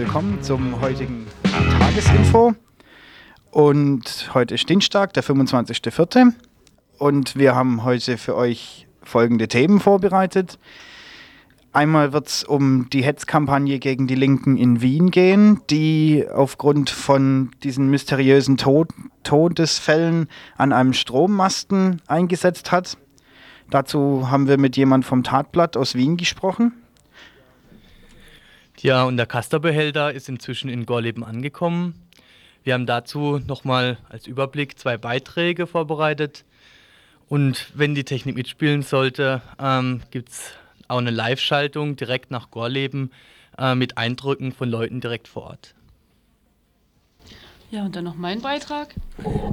Willkommen zum heutigen Tagesinfo. Und heute ist Dienstag, der 25.04. Und wir haben heute für euch folgende Themen vorbereitet. Einmal wird es um die Hetzkampagne gegen die Linken in Wien gehen, die aufgrund von diesen mysteriösen Tod Todesfällen an einem Strommasten eingesetzt hat. Dazu haben wir mit jemand vom Tatblatt aus Wien gesprochen. Ja, und der Kasterbehälter ist inzwischen in Gorleben angekommen. Wir haben dazu nochmal als Überblick zwei Beiträge vorbereitet. Und wenn die Technik mitspielen sollte, ähm, gibt es auch eine Live-Schaltung direkt nach Gorleben äh, mit Eindrücken von Leuten direkt vor Ort. Ja, und dann noch mein Beitrag.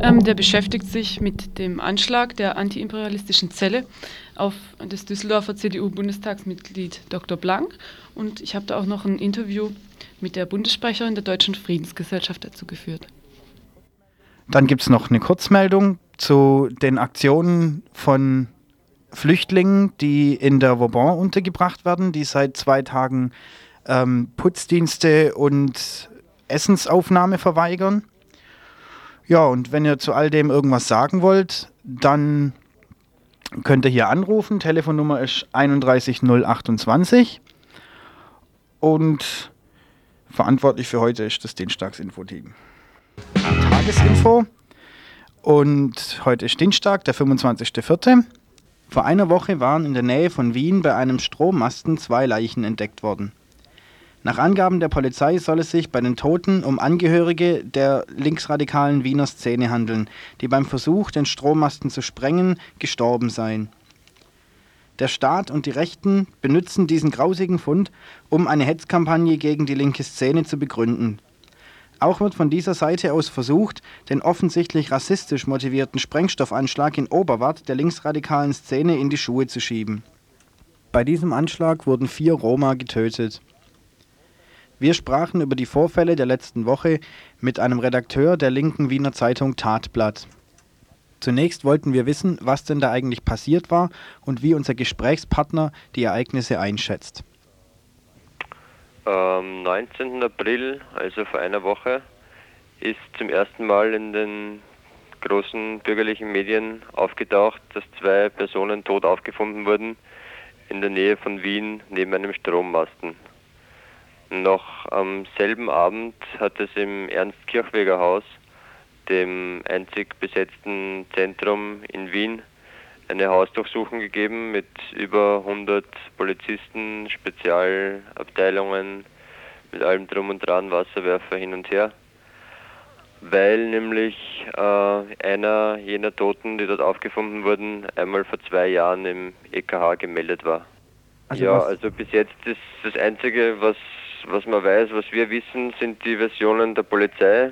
Ähm, der beschäftigt sich mit dem Anschlag der antiimperialistischen Zelle auf das Düsseldorfer CDU-Bundestagsmitglied Dr. Blank. Und ich habe da auch noch ein Interview mit der Bundessprecherin der Deutschen Friedensgesellschaft dazu geführt. Dann gibt es noch eine Kurzmeldung zu den Aktionen von Flüchtlingen, die in der Vauban untergebracht werden, die seit zwei Tagen ähm, Putzdienste und Essensaufnahme verweigern. Ja, und wenn ihr zu all dem irgendwas sagen wollt, dann könnt ihr hier anrufen. Telefonnummer ist 31028. Und verantwortlich für heute ist das Dienstagsinfo-Team. Tagesinfo. Und heute ist Dienstag, der 25.04. Vor einer Woche waren in der Nähe von Wien bei einem Strommasten zwei Leichen entdeckt worden. Nach Angaben der Polizei soll es sich bei den Toten um Angehörige der linksradikalen Wiener Szene handeln, die beim Versuch, den Strommasten zu sprengen, gestorben seien. Der Staat und die Rechten benutzen diesen grausigen Fund, um eine Hetzkampagne gegen die linke Szene zu begründen. Auch wird von dieser Seite aus versucht, den offensichtlich rassistisch motivierten Sprengstoffanschlag in Oberwart der linksradikalen Szene in die Schuhe zu schieben. Bei diesem Anschlag wurden vier Roma getötet. Wir sprachen über die Vorfälle der letzten Woche mit einem Redakteur der linken Wiener Zeitung Tatblatt. Zunächst wollten wir wissen, was denn da eigentlich passiert war und wie unser Gesprächspartner die Ereignisse einschätzt. Am 19. April, also vor einer Woche, ist zum ersten Mal in den großen bürgerlichen Medien aufgetaucht, dass zwei Personen tot aufgefunden wurden in der Nähe von Wien neben einem Strommasten. Noch am selben Abend hat es im Ernst-Kirchweger Haus, dem einzig besetzten Zentrum in Wien, eine Hausdurchsuchung gegeben mit über 100 Polizisten, Spezialabteilungen, mit allem drum und dran, Wasserwerfer hin und her, weil nämlich äh, einer jener Toten, die dort aufgefunden wurden, einmal vor zwei Jahren im EKH gemeldet war. Also ja, also bis jetzt ist das Einzige, was was man weiß, was wir wissen, sind die Versionen der Polizei.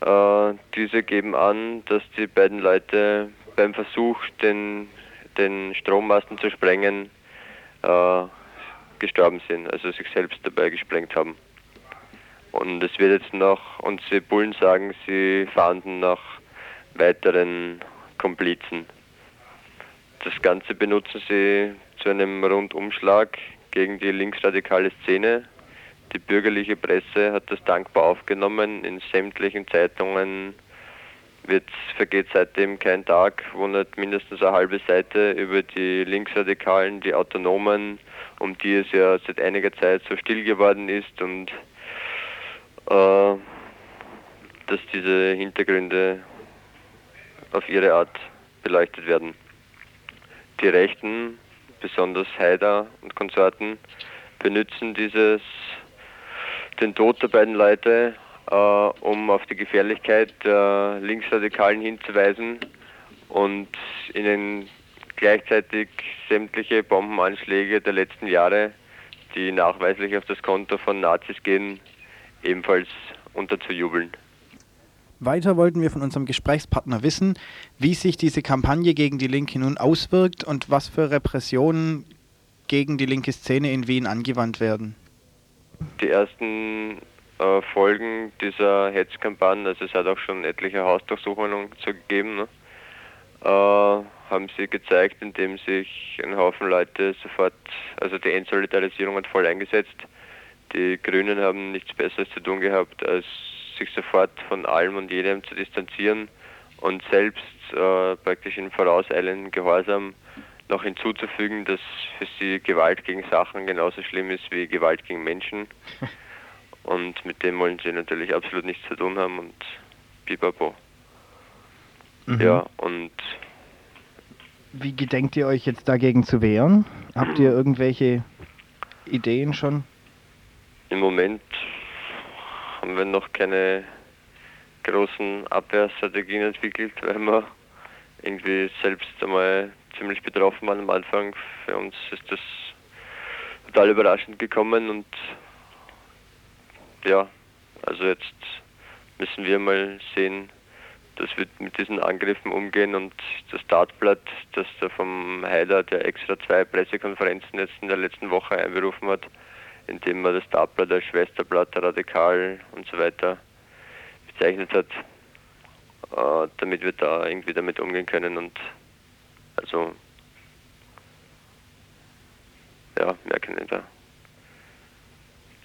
Äh, diese geben an, dass die beiden Leute beim Versuch, den, den Strommasten zu sprengen, äh, gestorben sind, also sich selbst dabei gesprengt haben. Und es wird jetzt noch, und die Bullen sagen, sie fahnden nach weiteren Komplizen. Das Ganze benutzen sie zu einem Rundumschlag gegen die linksradikale Szene, die bürgerliche Presse hat das dankbar aufgenommen. In sämtlichen Zeitungen wird, vergeht seitdem kein Tag, wo nicht mindestens eine halbe Seite über die Linksradikalen, die Autonomen, um die es ja seit einiger Zeit so still geworden ist und äh, dass diese Hintergründe auf ihre Art beleuchtet werden. Die Rechten, besonders Haider und Konsorten, benutzen dieses den Tod der beiden Leute, äh, um auf die Gefährlichkeit der Linksradikalen hinzuweisen und ihnen gleichzeitig sämtliche Bombenanschläge der letzten Jahre, die nachweislich auf das Konto von Nazis gehen, ebenfalls unterzujubeln. Weiter wollten wir von unserem Gesprächspartner wissen, wie sich diese Kampagne gegen die Linke nun auswirkt und was für Repressionen gegen die linke Szene in Wien angewandt werden. Die ersten äh, Folgen dieser Hetzkampagne, also es hat auch schon etliche Hausdurchsuchungen gegeben, ne? äh, haben sie gezeigt, indem sich ein Haufen Leute sofort, also die Entsolidarisierung hat voll eingesetzt. Die Grünen haben nichts Besseres zu tun gehabt, als sich sofort von allem und jedem zu distanzieren und selbst äh, praktisch in vorauseilenden Gehorsam noch hinzuzufügen, dass für sie Gewalt gegen Sachen genauso schlimm ist wie Gewalt gegen Menschen. Und mit dem wollen sie natürlich absolut nichts zu tun haben und pipapo. Mhm. Ja, und. Wie gedenkt ihr euch jetzt dagegen zu wehren? Habt ihr irgendwelche Ideen schon? Im Moment haben wir noch keine großen Abwehrstrategien entwickelt, weil wir irgendwie selbst einmal ziemlich betroffen waren am Anfang. Für uns ist das total überraschend gekommen und ja, also jetzt müssen wir mal sehen, dass wir mit diesen Angriffen umgehen und das Startblatt, das da vom Heiler, der extra zwei Pressekonferenzen jetzt in der letzten Woche einberufen hat, indem man das Startblatt als Schwesterblatt radikal und so weiter bezeichnet hat, äh, damit wir da irgendwie damit umgehen können und also ja, mehr kann ich da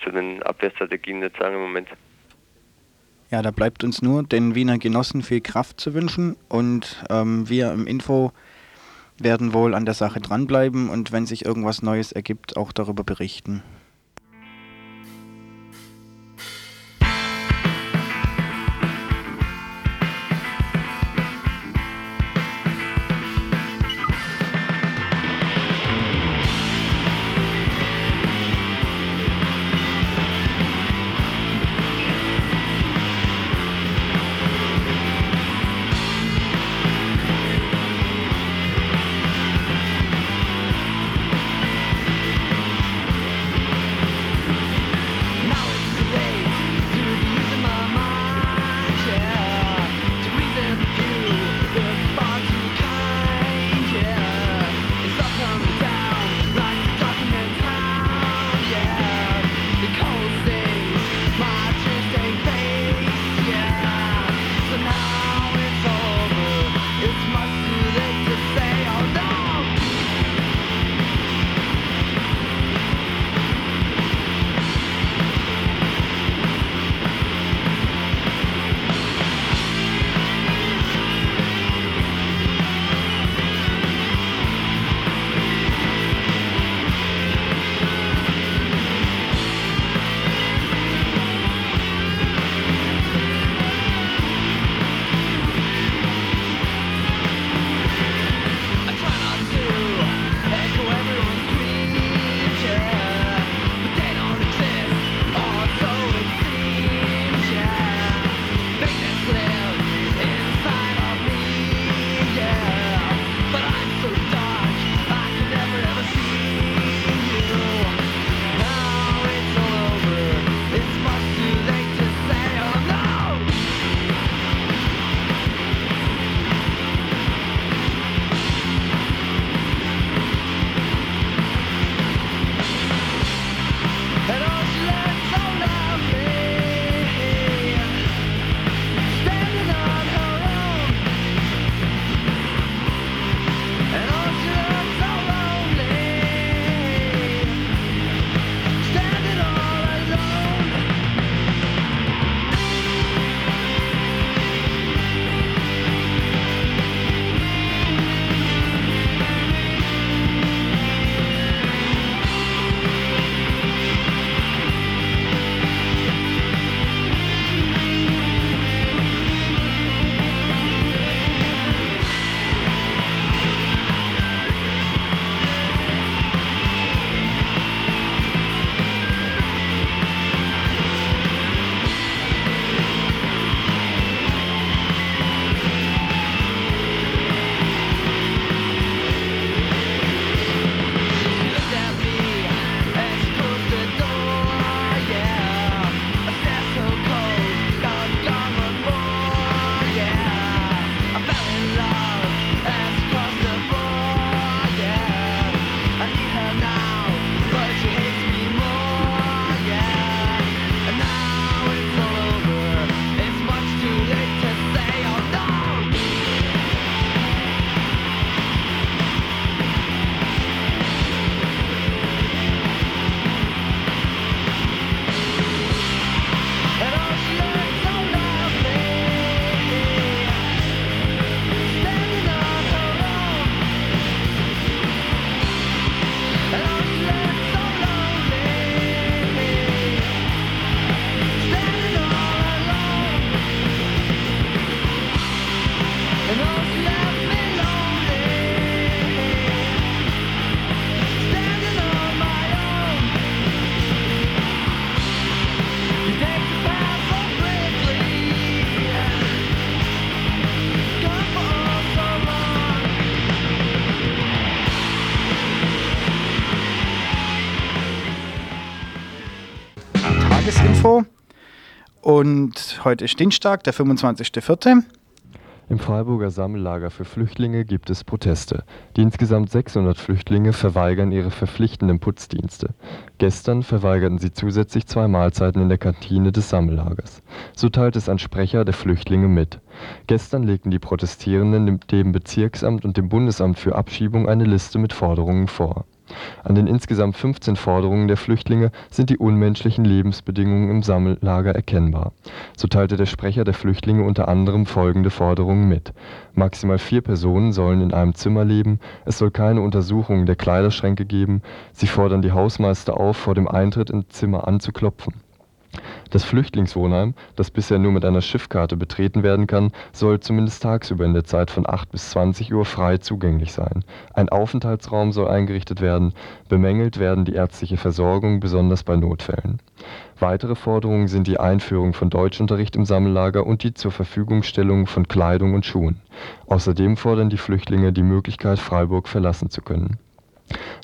zu den Abwehrstrategien nicht sagen im Moment. Ja, da bleibt uns nur den Wiener Genossen viel Kraft zu wünschen und ähm, wir im Info werden wohl an der Sache dranbleiben und wenn sich irgendwas Neues ergibt, auch darüber berichten. Und heute ist Dienstag, der 25.04. Im Freiburger Sammellager für Flüchtlinge gibt es Proteste. Die insgesamt 600 Flüchtlinge verweigern ihre verpflichtenden Putzdienste. Gestern verweigerten sie zusätzlich zwei Mahlzeiten in der Kantine des Sammellagers. So teilt es ein Sprecher der Flüchtlinge mit. Gestern legten die Protestierenden dem Bezirksamt und dem Bundesamt für Abschiebung eine Liste mit Forderungen vor an den insgesamt 15 Forderungen der Flüchtlinge sind die unmenschlichen Lebensbedingungen im Sammellager erkennbar. So teilte der Sprecher der Flüchtlinge unter anderem folgende Forderungen mit: Maximal vier Personen sollen in einem Zimmer leben, es soll keine Untersuchungen der Kleiderschränke geben, sie fordern die Hausmeister auf, vor dem Eintritt ins Zimmer anzuklopfen das Flüchtlingswohnheim, das bisher nur mit einer Schiffkarte betreten werden kann, soll zumindest tagsüber in der Zeit von 8 bis 20 Uhr frei zugänglich sein. Ein Aufenthaltsraum soll eingerichtet werden, bemängelt werden die ärztliche Versorgung, besonders bei Notfällen. Weitere Forderungen sind die Einführung von Deutschunterricht im Sammellager und die Zur-Verfügungstellung von Kleidung und Schuhen. Außerdem fordern die Flüchtlinge die Möglichkeit, Freiburg verlassen zu können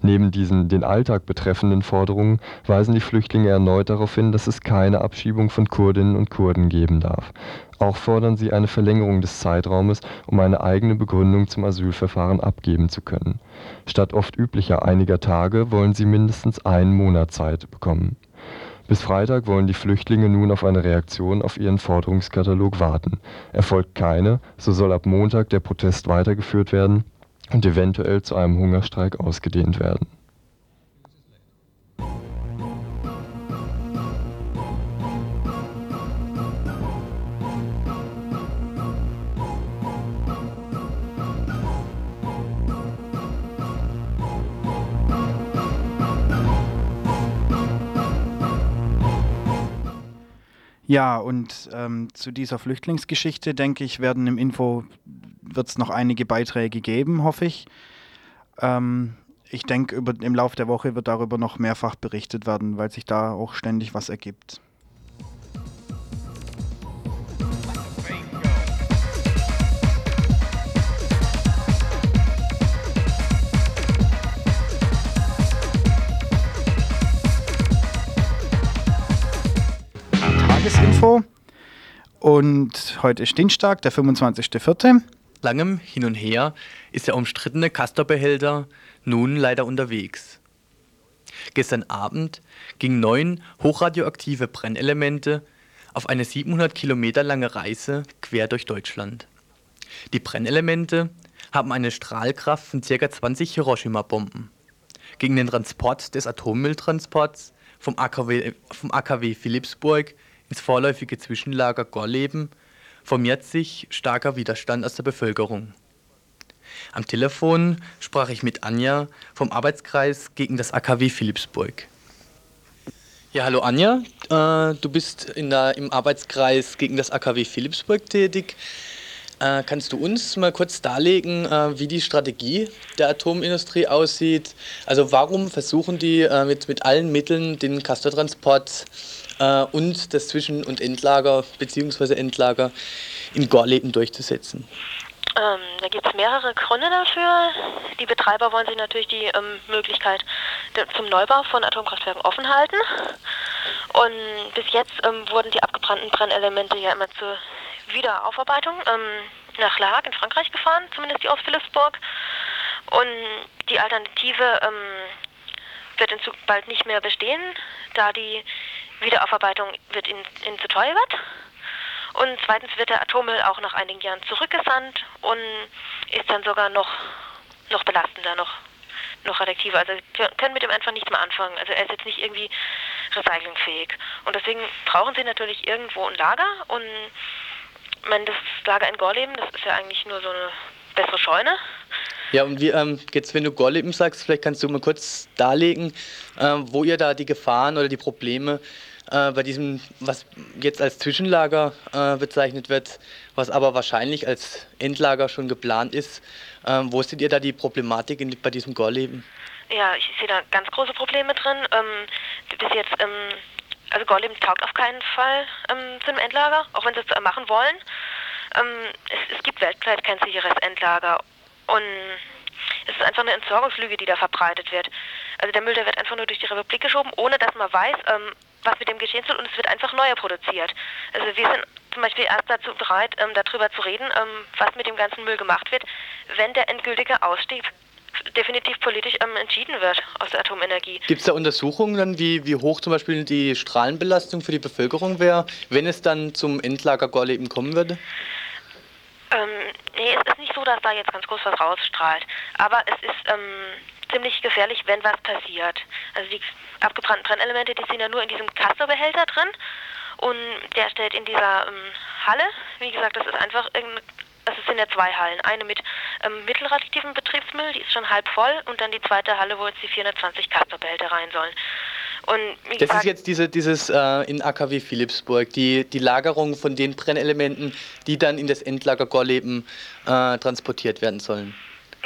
Neben diesen den Alltag betreffenden Forderungen weisen die Flüchtlinge erneut darauf hin, dass es keine Abschiebung von Kurdinnen und Kurden geben darf. Auch fordern sie eine Verlängerung des Zeitraumes, um eine eigene Begründung zum Asylverfahren abgeben zu können. Statt oft üblicher einiger Tage wollen sie mindestens einen Monat Zeit bekommen. Bis Freitag wollen die Flüchtlinge nun auf eine Reaktion auf ihren Forderungskatalog warten. Erfolgt keine, so soll ab Montag der Protest weitergeführt werden und eventuell zu einem Hungerstreik ausgedehnt werden Ja, und ähm, zu dieser Flüchtlingsgeschichte, denke ich, werden im Info, wird es noch einige Beiträge geben, hoffe ich. Ähm, ich denke, im Laufe der Woche wird darüber noch mehrfach berichtet werden, weil sich da auch ständig was ergibt. Tagesinfo. Und heute ist Dienstag, der 25.04. Langem Hin und Her ist der umstrittene Castor-Behälter nun leider unterwegs. Gestern Abend gingen neun hochradioaktive Brennelemente auf eine 700 Kilometer lange Reise quer durch Deutschland. Die Brennelemente haben eine Strahlkraft von ca. 20 Hiroshima-Bomben. Gegen den Transport des Atommülltransports vom AKW, vom AKW Philipsburg ins vorläufige Zwischenlager Gorleben formiert sich starker Widerstand aus der Bevölkerung. Am Telefon sprach ich mit Anja vom Arbeitskreis gegen das AKW Philipsburg. Ja, hallo Anja, äh, du bist der, im Arbeitskreis gegen das AKW Philipsburg tätig. Äh, kannst du uns mal kurz darlegen, äh, wie die Strategie der Atomindustrie aussieht? Also warum versuchen die äh, mit, mit allen Mitteln den Castortransport äh, und das Zwischen- und Endlager bzw. Endlager in Gorleben durchzusetzen? Ähm, da gibt es mehrere Gründe dafür. Die Betreiber wollen sich natürlich die ähm, Möglichkeit zum Neubau von Atomkraftwerken offen halten. Und bis jetzt ähm, wurden die abgebrannten Brennelemente ja immer zur Wiederaufarbeitung ähm, nach La Hague in Frankreich gefahren, zumindest die aus Philipsburg. Und die Alternative ähm, wird in Zukunft bald nicht mehr bestehen, da die Wiederaufarbeitung wird ihnen, ihnen zu teuer wird. Und zweitens wird der Atommüll auch nach einigen Jahren zurückgesandt und ist dann sogar noch, noch belastender, noch, noch radioaktiver. Also wir können mit dem einfach nicht mehr anfangen. Also er ist jetzt nicht irgendwie recyclingfähig. Und deswegen brauchen sie natürlich irgendwo ein Lager und ich meine, das Lager in Gorleben, das ist ja eigentlich nur so eine bessere Scheune. Ja, und wie, ähm, jetzt, wenn du Gorleben sagst, vielleicht kannst du mal kurz darlegen, ähm, wo ihr da die Gefahren oder die Probleme äh, bei diesem, was jetzt als Zwischenlager äh, bezeichnet wird, was aber wahrscheinlich als Endlager schon geplant ist. Ähm, wo seht ihr da die Problematik in, bei diesem Gorleben? Ja, ich sehe da ganz große Probleme drin. Ähm, bis jetzt, ähm, also Gorleben taugt auf keinen Fall ähm, zu einem Endlager, auch wenn sie es machen wollen. Ähm, es, es gibt weltweit kein sicheres Endlager und es ist einfach eine Entsorgungslüge, die da verbreitet wird. Also der Müll, der wird einfach nur durch die Republik geschoben, ohne dass man weiß, ähm, was mit dem geschehen soll und es wird einfach neuer produziert. Also wir sind zum Beispiel erst dazu bereit, ähm, darüber zu reden, ähm, was mit dem ganzen Müll gemacht wird, wenn der endgültige Ausstieg definitiv politisch ähm, entschieden wird aus der Atomenergie. Gibt es da Untersuchungen, dann, wie, wie hoch zum Beispiel die Strahlenbelastung für die Bevölkerung wäre, wenn es dann zum Endlager Gorleben kommen würde? Ähm, nee, es ist nicht so, dass da jetzt ganz groß was rausstrahlt. Aber es ist ähm, ziemlich gefährlich, wenn was passiert. Also die abgebrannten Brennelemente, die sind ja nur in diesem Castor-Behälter drin. Und der steht in dieser ähm, Halle. Wie gesagt, das ist einfach irgendeine also es sind ja zwei Hallen. Eine mit ähm, mittelradioaktivem Betriebsmüll, die ist schon halb voll, und dann die zweite Halle, wo jetzt die 420 Castor-Behälter rein sollen. Und das ist jetzt diese, dieses äh, in AKW Philipsburg, die, die Lagerung von den Brennelementen, die dann in das Endlager Gorleben äh, transportiert werden sollen.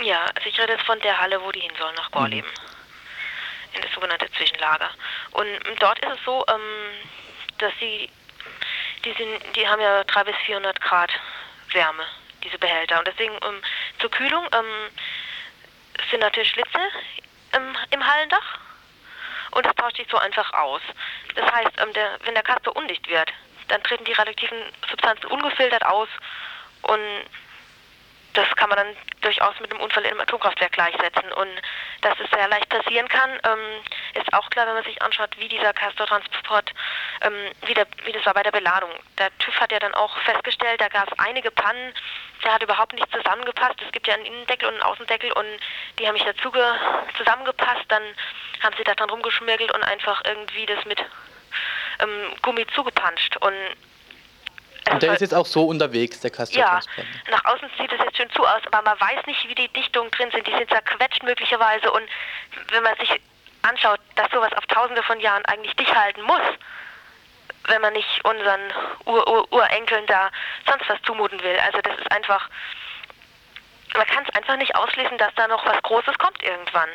Ja, also ich rede jetzt von der Halle, wo die hin sollen, nach Gorleben. Mhm. In das sogenannte Zwischenlager. Und dort ist es so, ähm, dass sie, die, sind, die haben ja 300 bis 400 Grad Wärme, diese Behälter. Und deswegen ähm, zur Kühlung ähm, sind natürlich Schlitze im, im Hallendach und das tauscht sich so einfach aus. Das heißt, ähm, der, wenn der Kasper undicht wird, dann treten die radioaktiven Substanzen ungefiltert aus und das kann man dann durchaus mit einem Unfall in einem Atomkraftwerk gleichsetzen. Und dass es sehr leicht passieren kann, ähm, ist auch klar, wenn man sich anschaut, wie dieser Castor-Transport, ähm, wie, wie das war bei der Beladung. Der TÜV hat ja dann auch festgestellt, da gab es einige Pannen, der hat überhaupt nicht zusammengepasst. Es gibt ja einen Innendeckel und einen Außendeckel und die haben nicht dazu zusammengepasst. Dann haben sie da dran rumgeschmirgelt und einfach irgendwie das mit ähm, Gummi zugepanscht. Und und der ist jetzt auch so unterwegs, der Castor Ja, nach außen sieht es jetzt schön zu aus, aber man weiß nicht, wie die Dichtungen drin sind. Die sind zerquetscht möglicherweise und wenn man sich anschaut, dass sowas auf tausende von Jahren eigentlich dicht halten muss, wenn man nicht unseren Ur -Ur Urenkeln da sonst was zumuten will. Also das ist einfach, man kann es einfach nicht ausschließen, dass da noch was Großes kommt irgendwann.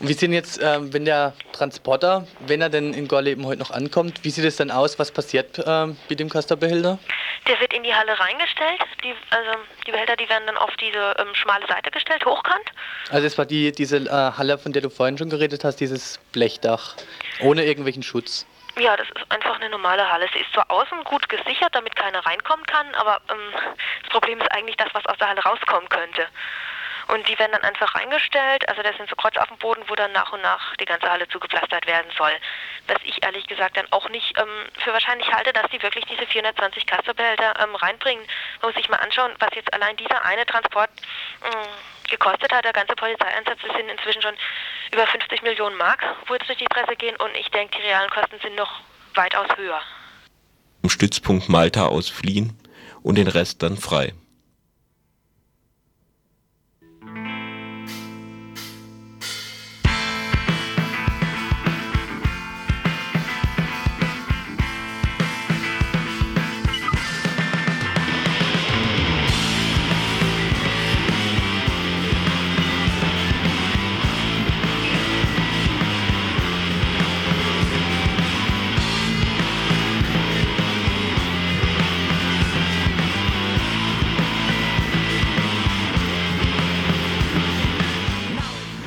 Und wie sieht jetzt, ähm, wenn der Transporter, wenn er denn in Gorleben heute noch ankommt, wie sieht es dann aus? Was passiert ähm, mit dem Castor-Behälter? Der wird in die Halle reingestellt. Die, also die Behälter, die werden dann auf diese ähm, schmale Seite gestellt, hochkant. Also es war die, diese äh, Halle, von der du vorhin schon geredet hast, dieses Blechdach, ohne irgendwelchen Schutz. Ja, das ist einfach eine normale Halle. Sie ist zwar außen gut gesichert, damit keiner reinkommen kann, aber ähm, das Problem ist eigentlich das, was aus der Halle rauskommen könnte. Und die werden dann einfach reingestellt. Also das sind so Kreuz auf dem Boden, wo dann nach und nach die ganze Halle zugepflastert werden soll. Was ich ehrlich gesagt dann auch nicht ähm, für wahrscheinlich halte, dass die wirklich diese 420 Kasserbehälter ähm, reinbringen. Man muss sich mal anschauen, was jetzt allein dieser eine Transport ähm, gekostet hat. Der ganze Polizeieinsatz das sind inzwischen schon über 50 Millionen Mark, wo jetzt durch die Presse gehen. Und ich denke, die realen Kosten sind noch weitaus höher. Vom Stützpunkt Malta aus fliehen und den Rest dann frei.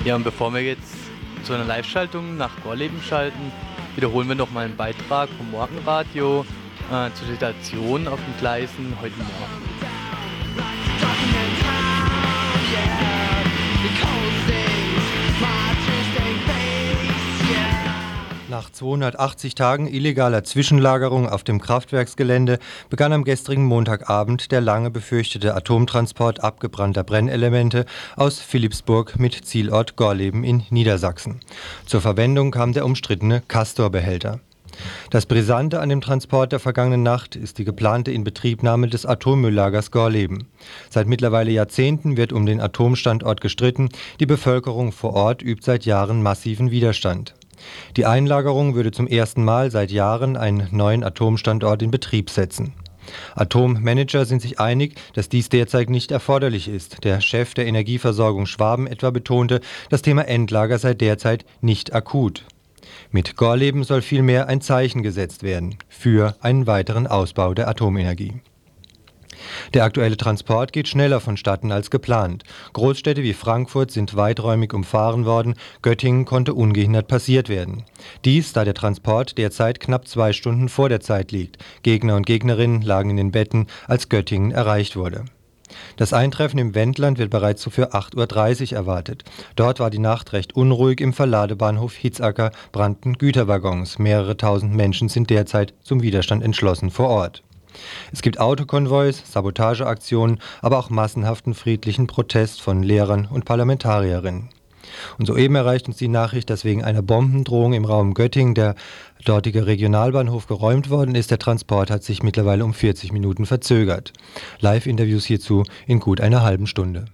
Ja, und bevor wir jetzt zu einer Live-Schaltung nach Gorleben schalten, wiederholen wir noch mal einen Beitrag vom Morgenradio äh, zur Situation auf den Gleisen heute Morgen. Nach 280 Tagen illegaler Zwischenlagerung auf dem Kraftwerksgelände begann am gestrigen Montagabend der lange befürchtete Atomtransport abgebrannter Brennelemente aus Philipsburg mit Zielort Gorleben in Niedersachsen. Zur Verwendung kam der umstrittene Castor-Behälter. Das Brisante an dem Transport der vergangenen Nacht ist die geplante Inbetriebnahme des Atommülllagers Gorleben. Seit mittlerweile Jahrzehnten wird um den Atomstandort gestritten, die Bevölkerung vor Ort übt seit Jahren massiven Widerstand. Die Einlagerung würde zum ersten Mal seit Jahren einen neuen Atomstandort in Betrieb setzen. Atommanager sind sich einig, dass dies derzeit nicht erforderlich ist. Der Chef der Energieversorgung Schwaben etwa betonte, das Thema Endlager sei derzeit nicht akut. Mit Gorleben soll vielmehr ein Zeichen gesetzt werden für einen weiteren Ausbau der Atomenergie. Der aktuelle Transport geht schneller vonstatten als geplant. Großstädte wie Frankfurt sind weiträumig umfahren worden, Göttingen konnte ungehindert passiert werden. Dies, da der Transport derzeit knapp zwei Stunden vor der Zeit liegt. Gegner und Gegnerinnen lagen in den Betten, als Göttingen erreicht wurde. Das Eintreffen im Wendland wird bereits so für 8.30 Uhr erwartet. Dort war die Nacht recht unruhig. Im Verladebahnhof Hitzacker brannten Güterwaggons. Mehrere tausend Menschen sind derzeit zum Widerstand entschlossen vor Ort. Es gibt Autokonvois, Sabotageaktionen, aber auch massenhaften friedlichen Protest von Lehrern und Parlamentarierinnen. Und soeben erreicht uns die Nachricht, dass wegen einer Bombendrohung im Raum Göttingen der dortige Regionalbahnhof geräumt worden ist. Der Transport hat sich mittlerweile um 40 Minuten verzögert. Live-Interviews hierzu in gut einer halben Stunde.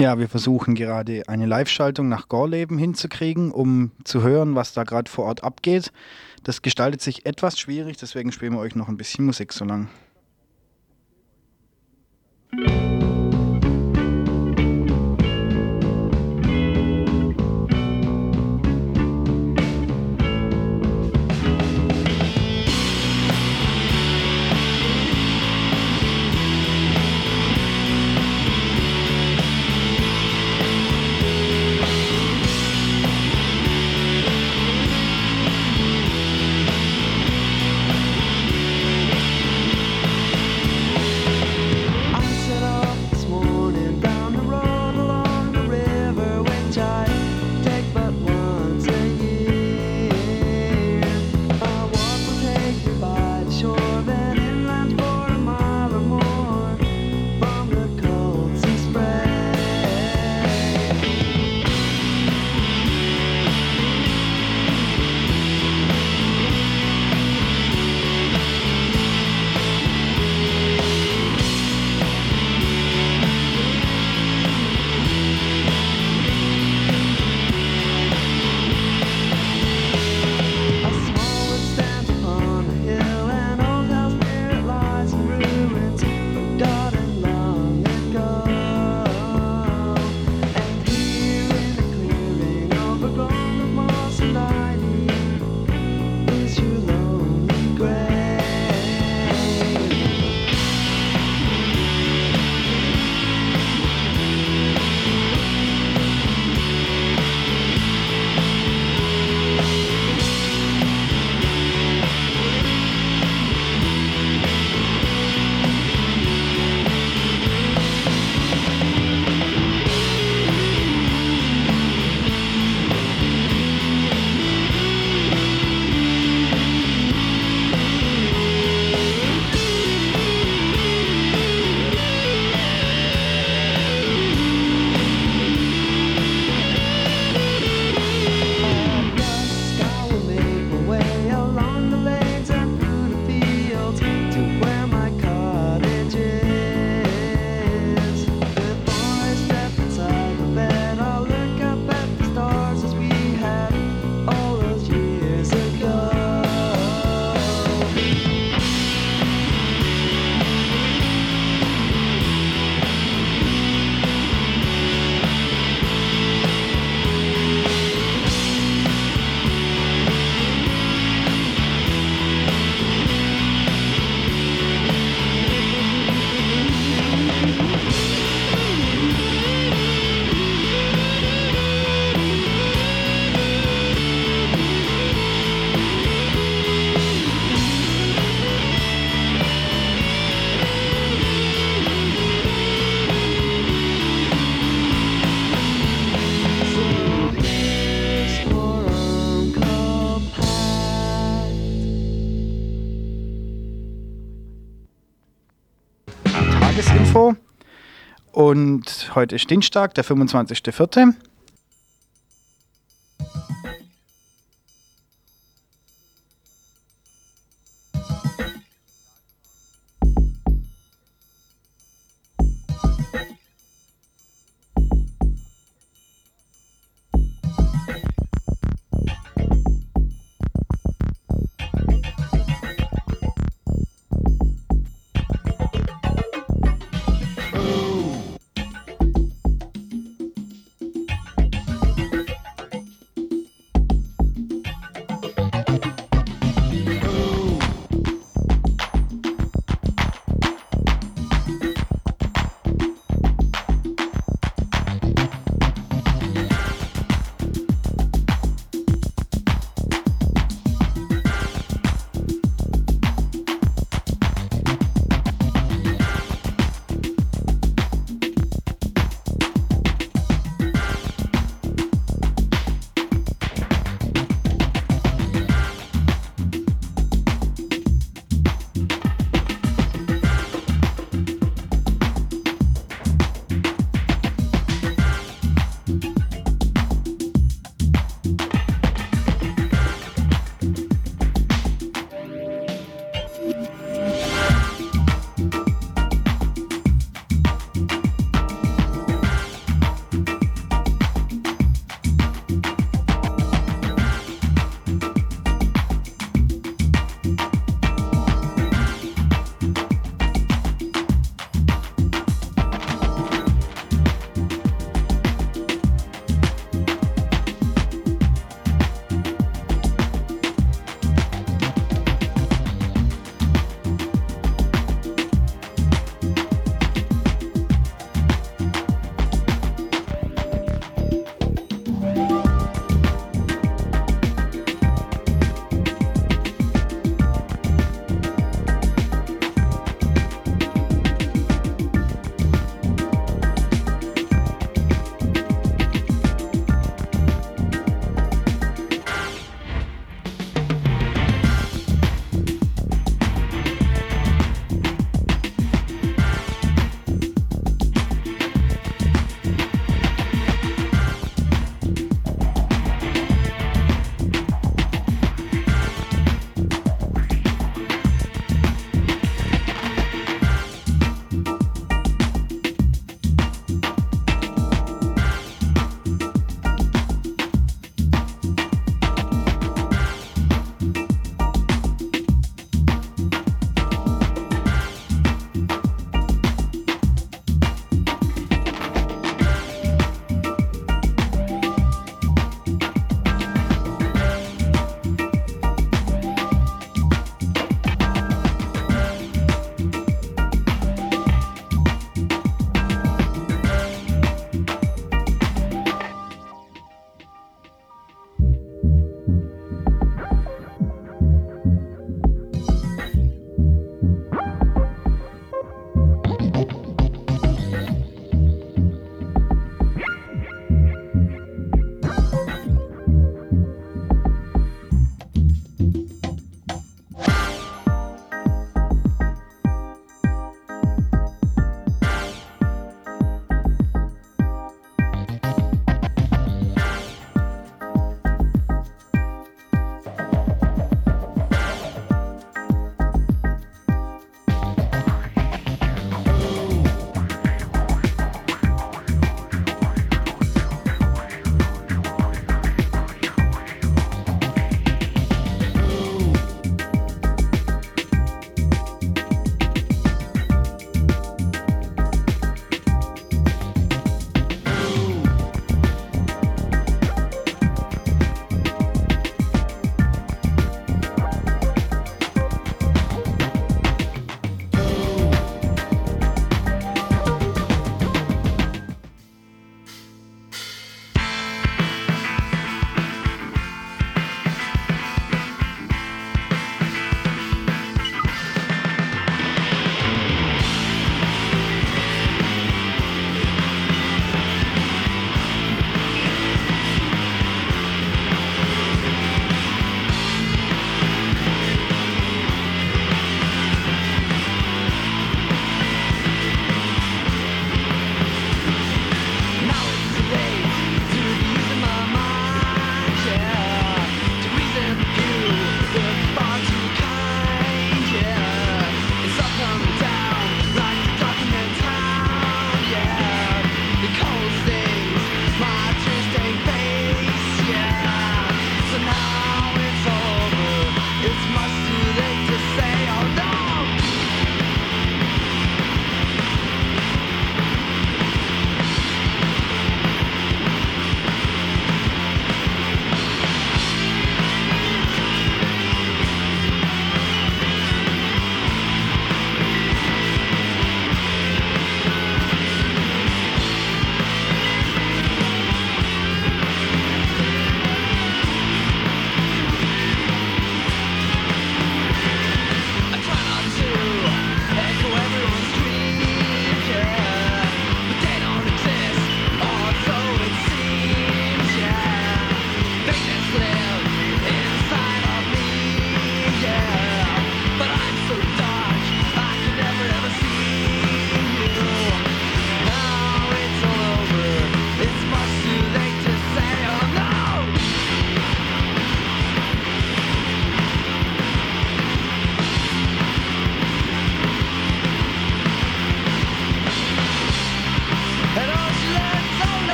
Ja, wir versuchen gerade eine Live-Schaltung nach Gorleben hinzukriegen, um zu hören, was da gerade vor Ort abgeht. Das gestaltet sich etwas schwierig, deswegen spielen wir euch noch ein bisschen Musik so lang. Tagesinfo. Und heute ist Dienstag, der 25.04.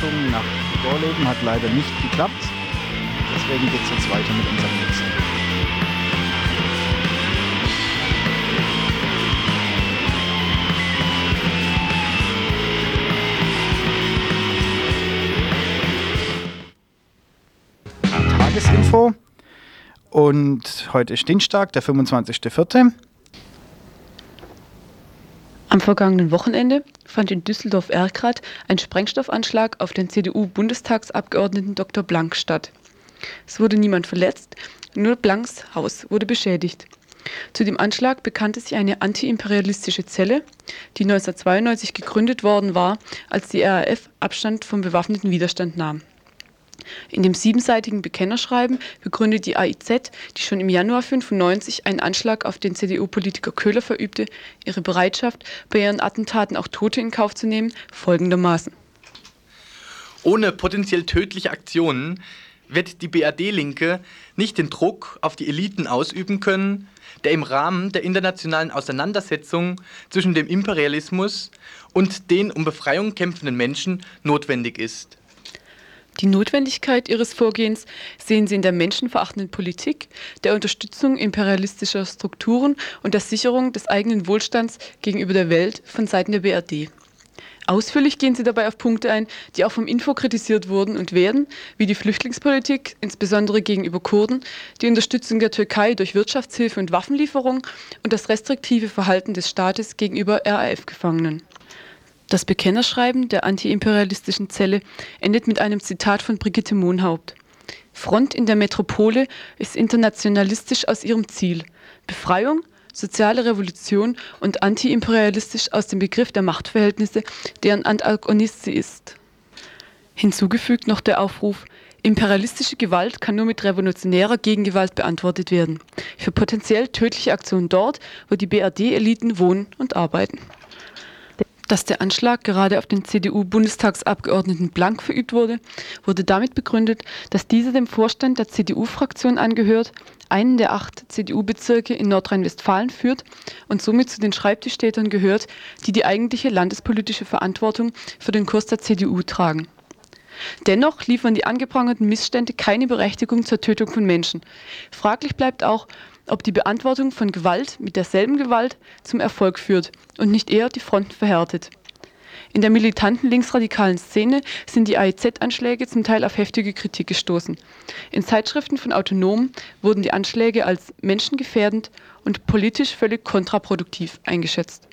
Zuschaltung nach Gorleben hat leider nicht geklappt. Deswegen geht es jetzt weiter mit unserem Mixer. Tagesinfo. Und heute ist Dienstag, der 25.04. Am vergangenen Wochenende fand in Düsseldorf-Erkrath ein Sprengstoffanschlag auf den CDU-Bundestagsabgeordneten Dr. Blank statt. Es wurde niemand verletzt, nur Blanks Haus wurde beschädigt. Zu dem Anschlag bekannte sich eine antiimperialistische Zelle, die 1992 gegründet worden war, als die RAF Abstand vom bewaffneten Widerstand nahm. In dem siebenseitigen Bekennerschreiben begründet die AIZ, die schon im Januar 95 einen Anschlag auf den CDU-Politiker Köhler verübte, ihre Bereitschaft, bei ihren Attentaten auch Tote in Kauf zu nehmen, folgendermaßen. Ohne potenziell tödliche Aktionen wird die BRD-Linke nicht den Druck auf die Eliten ausüben können, der im Rahmen der internationalen Auseinandersetzung zwischen dem Imperialismus und den um Befreiung kämpfenden Menschen notwendig ist. Die Notwendigkeit ihres Vorgehens sehen sie in der menschenverachtenden Politik, der Unterstützung imperialistischer Strukturen und der Sicherung des eigenen Wohlstands gegenüber der Welt von Seiten der BRD. Ausführlich gehen sie dabei auf Punkte ein, die auch vom Info kritisiert wurden und werden, wie die Flüchtlingspolitik, insbesondere gegenüber Kurden, die Unterstützung der Türkei durch Wirtschaftshilfe und Waffenlieferung und das restriktive Verhalten des Staates gegenüber RAF-Gefangenen. Das Bekennerschreiben der antiimperialistischen Zelle endet mit einem Zitat von Brigitte Mohnhaupt. Front in der Metropole ist internationalistisch aus ihrem Ziel. Befreiung, soziale Revolution und antiimperialistisch aus dem Begriff der Machtverhältnisse, deren Antagonist sie ist. Hinzugefügt noch der Aufruf, imperialistische Gewalt kann nur mit revolutionärer Gegengewalt beantwortet werden. Für potenziell tödliche Aktionen dort, wo die BRD-Eliten wohnen und arbeiten dass der Anschlag gerade auf den CDU-Bundestagsabgeordneten Blank verübt wurde, wurde damit begründet, dass dieser dem Vorstand der CDU-Fraktion angehört, einen der acht CDU-Bezirke in Nordrhein-Westfalen führt und somit zu den Schreibtischtätern gehört, die die eigentliche landespolitische Verantwortung für den Kurs der CDU tragen. Dennoch liefern die angeprangerten Missstände keine Berechtigung zur Tötung von Menschen. Fraglich bleibt auch, ob die Beantwortung von Gewalt mit derselben Gewalt zum Erfolg führt und nicht eher die Fronten verhärtet. In der militanten linksradikalen Szene sind die AIZ-Anschläge zum Teil auf heftige Kritik gestoßen. In Zeitschriften von Autonomen wurden die Anschläge als menschengefährdend und politisch völlig kontraproduktiv eingeschätzt.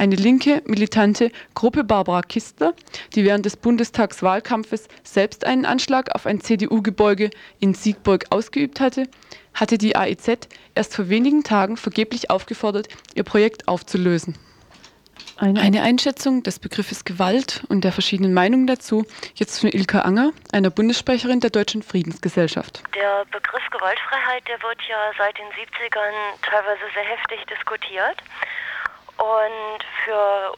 Eine linke militante Gruppe Barbara Kistler, die während des Bundestagswahlkampfes selbst einen Anschlag auf ein CDU-Gebäude in Siegburg ausgeübt hatte, hatte die AIZ erst vor wenigen Tagen vergeblich aufgefordert, ihr Projekt aufzulösen. Eine Einschätzung des Begriffes Gewalt und der verschiedenen Meinungen dazu jetzt von Ilka Anger, einer Bundessprecherin der Deutschen Friedensgesellschaft. Der Begriff Gewaltfreiheit, der wird ja seit den 70ern teilweise sehr heftig diskutiert. Und für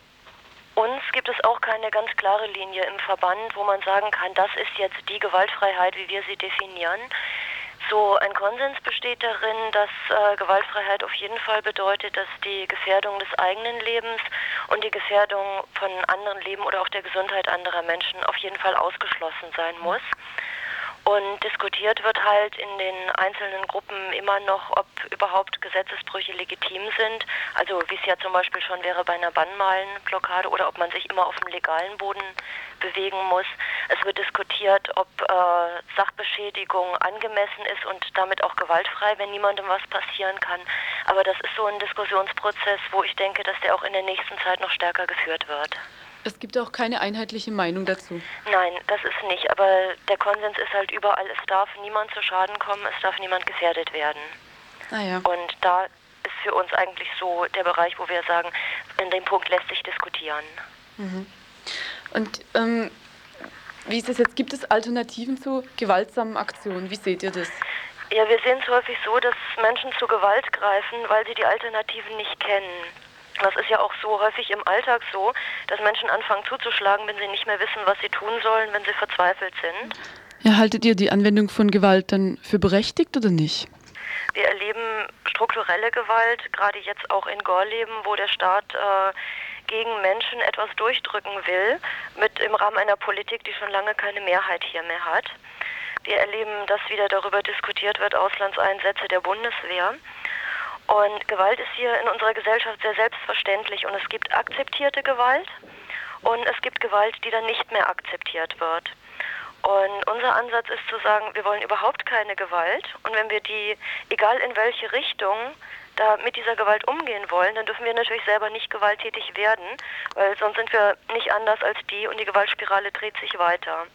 uns gibt es auch keine ganz klare Linie im Verband, wo man sagen kann, das ist jetzt die Gewaltfreiheit, wie wir sie definieren. So ein Konsens besteht darin, dass äh, Gewaltfreiheit auf jeden Fall bedeutet, dass die Gefährdung des eigenen Lebens und die Gefährdung von anderen Leben oder auch der Gesundheit anderer Menschen auf jeden Fall ausgeschlossen sein muss. Und diskutiert wird halt in den einzelnen Gruppen immer noch, ob überhaupt Gesetzesbrüche legitim sind. Also wie es ja zum Beispiel schon wäre bei einer Bannmalenblockade oder ob man sich immer auf dem legalen Boden bewegen muss. Es wird diskutiert, ob äh, Sachbeschädigung angemessen ist und damit auch gewaltfrei, wenn niemandem was passieren kann. Aber das ist so ein Diskussionsprozess, wo ich denke, dass der auch in der nächsten Zeit noch stärker geführt wird. Es gibt auch keine einheitliche Meinung dazu. Nein, das ist nicht. Aber der Konsens ist halt überall, es darf niemand zu Schaden kommen, es darf niemand gefährdet werden. Ah ja. Und da ist für uns eigentlich so der Bereich, wo wir sagen, in dem Punkt lässt sich diskutieren. Mhm. Und ähm, wie ist es jetzt? Gibt es Alternativen zu gewaltsamen Aktionen? Wie seht ihr das? Ja, wir sehen es häufig so, dass Menschen zu Gewalt greifen, weil sie die Alternativen nicht kennen. Das ist ja auch so häufig im Alltag so, dass Menschen anfangen zuzuschlagen, wenn sie nicht mehr wissen, was sie tun sollen, wenn sie verzweifelt sind. Ja, haltet ihr die Anwendung von Gewalt dann für berechtigt oder nicht? Wir erleben strukturelle Gewalt, gerade jetzt auch in Gorleben, wo der Staat äh, gegen Menschen etwas durchdrücken will, mit im Rahmen einer Politik, die schon lange keine Mehrheit hier mehr hat. Wir erleben, dass wieder darüber diskutiert wird, Auslandseinsätze der Bundeswehr. Und Gewalt ist hier in unserer Gesellschaft sehr selbstverständlich und es gibt akzeptierte Gewalt und es gibt Gewalt, die dann nicht mehr akzeptiert wird. Und unser Ansatz ist zu sagen, wir wollen überhaupt keine Gewalt und wenn wir die, egal in welche Richtung, da mit dieser Gewalt umgehen wollen, dann dürfen wir natürlich selber nicht gewalttätig werden, weil sonst sind wir nicht anders als die und die Gewaltspirale dreht sich weiter.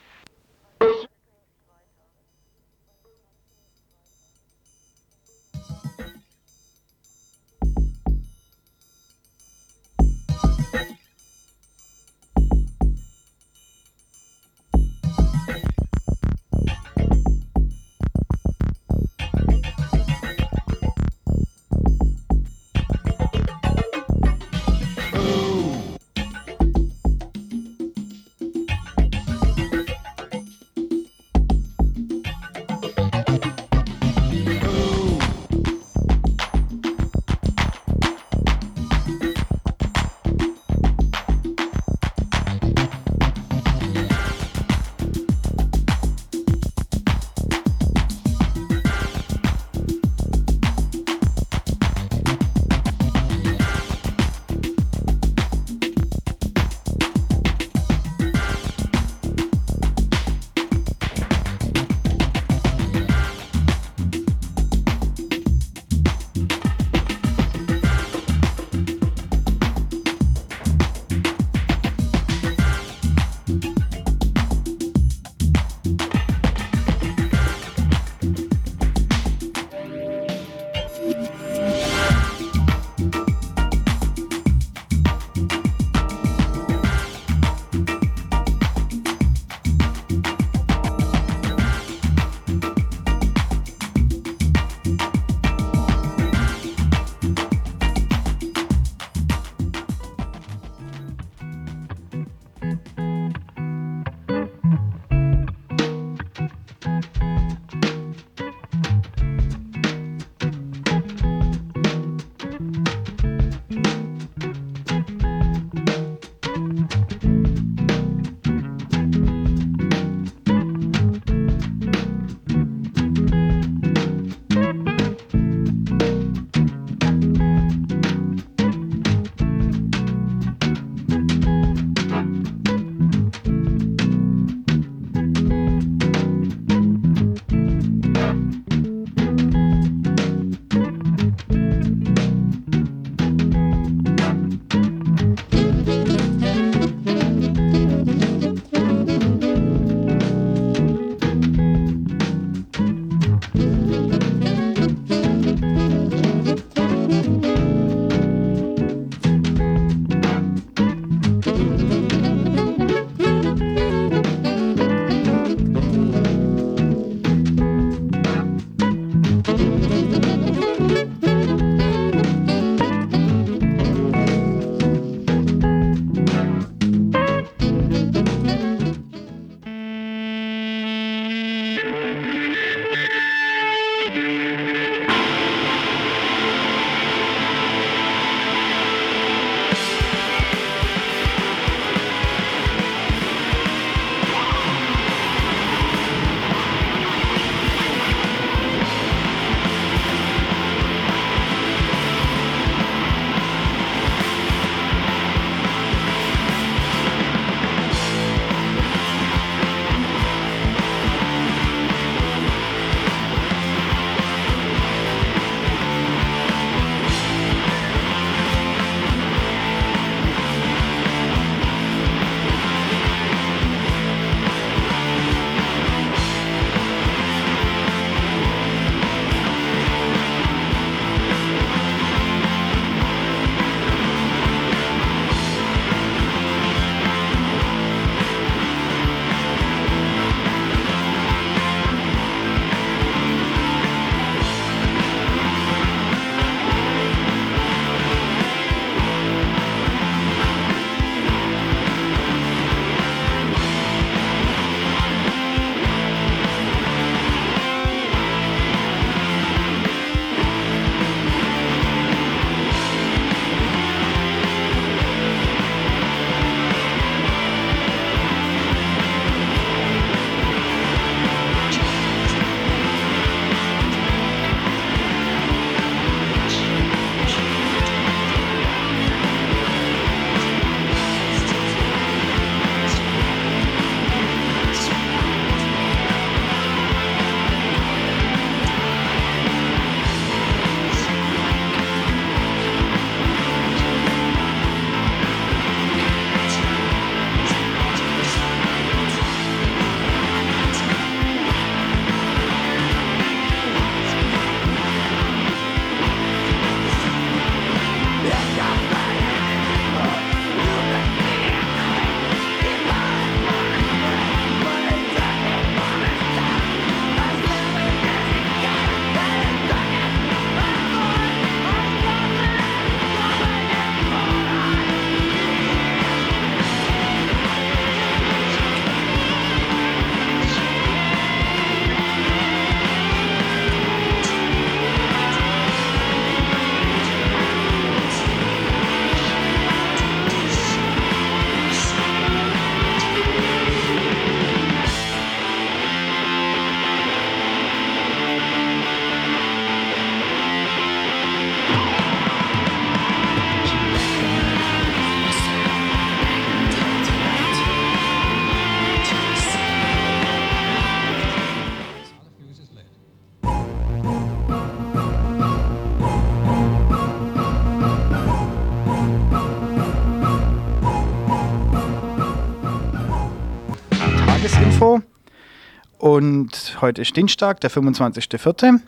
Und heute ist Dienstag, der 25.04.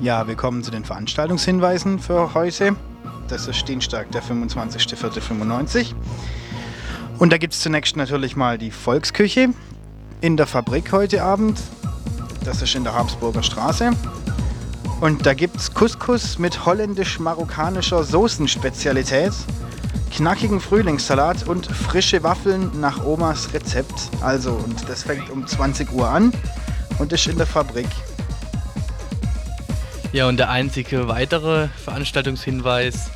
Ja, willkommen zu den Veranstaltungshinweisen für heute. Das ist Dienstag, der 25.04.95. Und da gibt es zunächst natürlich mal die Volksküche in der Fabrik heute Abend. Das ist in der Habsburger Straße. Und da gibt es Couscous mit holländisch-marokkanischer Soßenspezialität, knackigen Frühlingssalat und frische Waffeln nach Omas Rezept. Also, und das fängt um 20 Uhr an und ist in der Fabrik. Ja, und der einzige weitere Veranstaltungshinweis,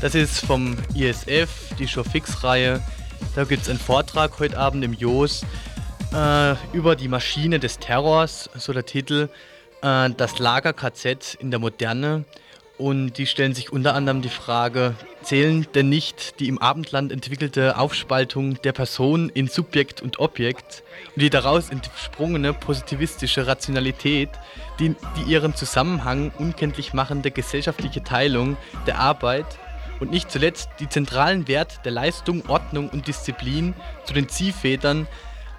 das ist vom ISF, die Showfix-Reihe. Da gibt es einen Vortrag heute Abend im JOS äh, über die Maschine des Terrors, so der Titel äh, das Lager-KZ in der Moderne. Und die stellen sich unter anderem die Frage, zählen denn nicht die im Abendland entwickelte Aufspaltung der Person in Subjekt und Objekt und die daraus entsprungene positivistische Rationalität, die, die ihren Zusammenhang unkenntlich machende gesellschaftliche Teilung der Arbeit und nicht zuletzt die zentralen Wert der Leistung, Ordnung und Disziplin zu den Ziehfedern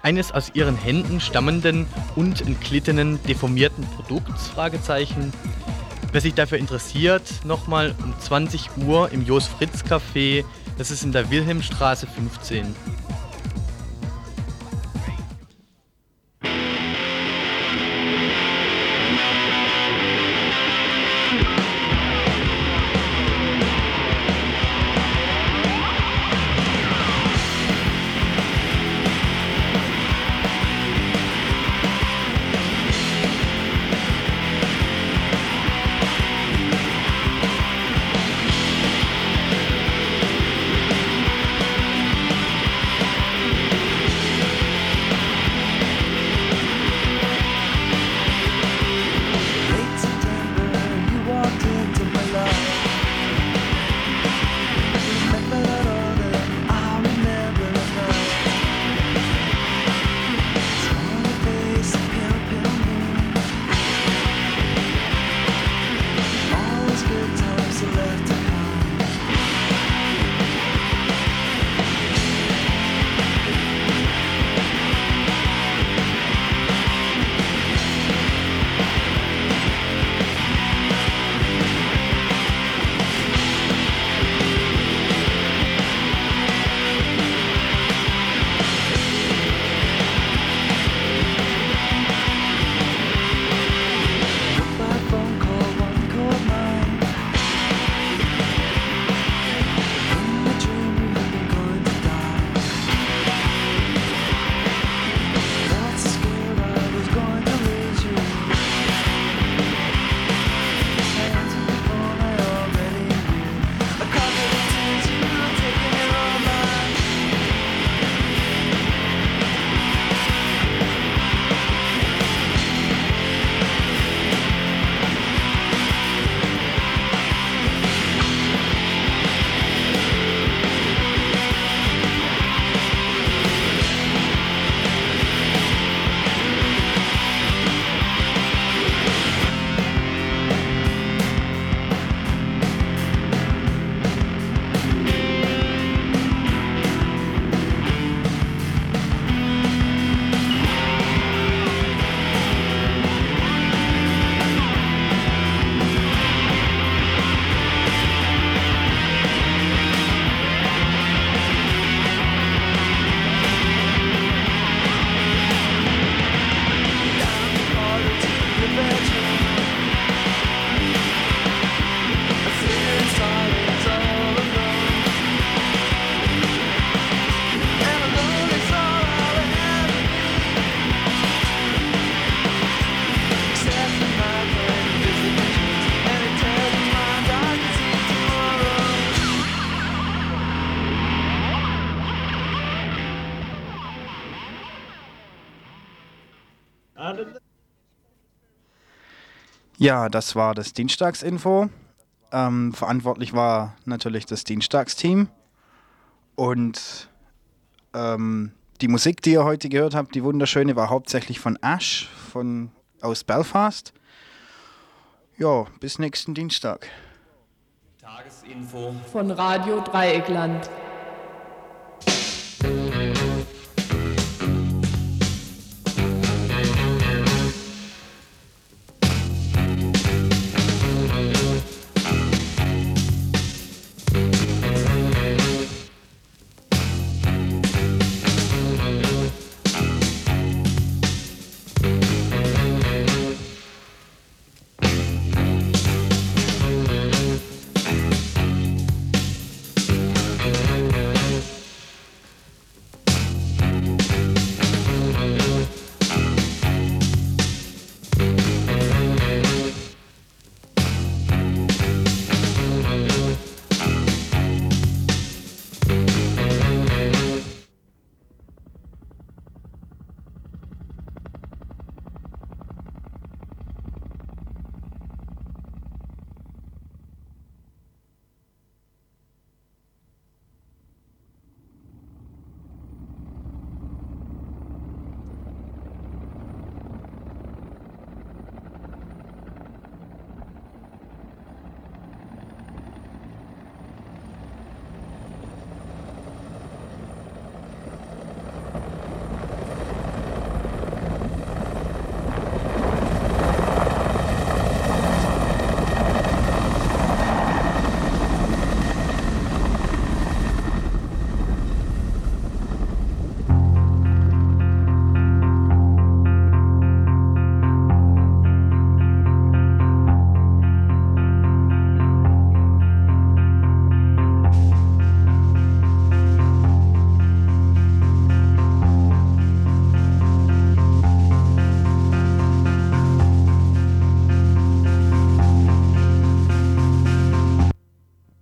eines aus ihren Händen stammenden und entglittenen, deformierten Produkts? Wer sich dafür interessiert, nochmal um 20 Uhr im Jos Fritz Café, das ist in der Wilhelmstraße 15. Ja, das war das Dienstagsinfo. Ähm, verantwortlich war natürlich das Dienstagsteam. Und ähm, die Musik, die ihr heute gehört habt, die wunderschöne, war hauptsächlich von Ash von, aus Belfast. Ja, bis nächsten Dienstag. Tagesinfo von Radio Dreieckland.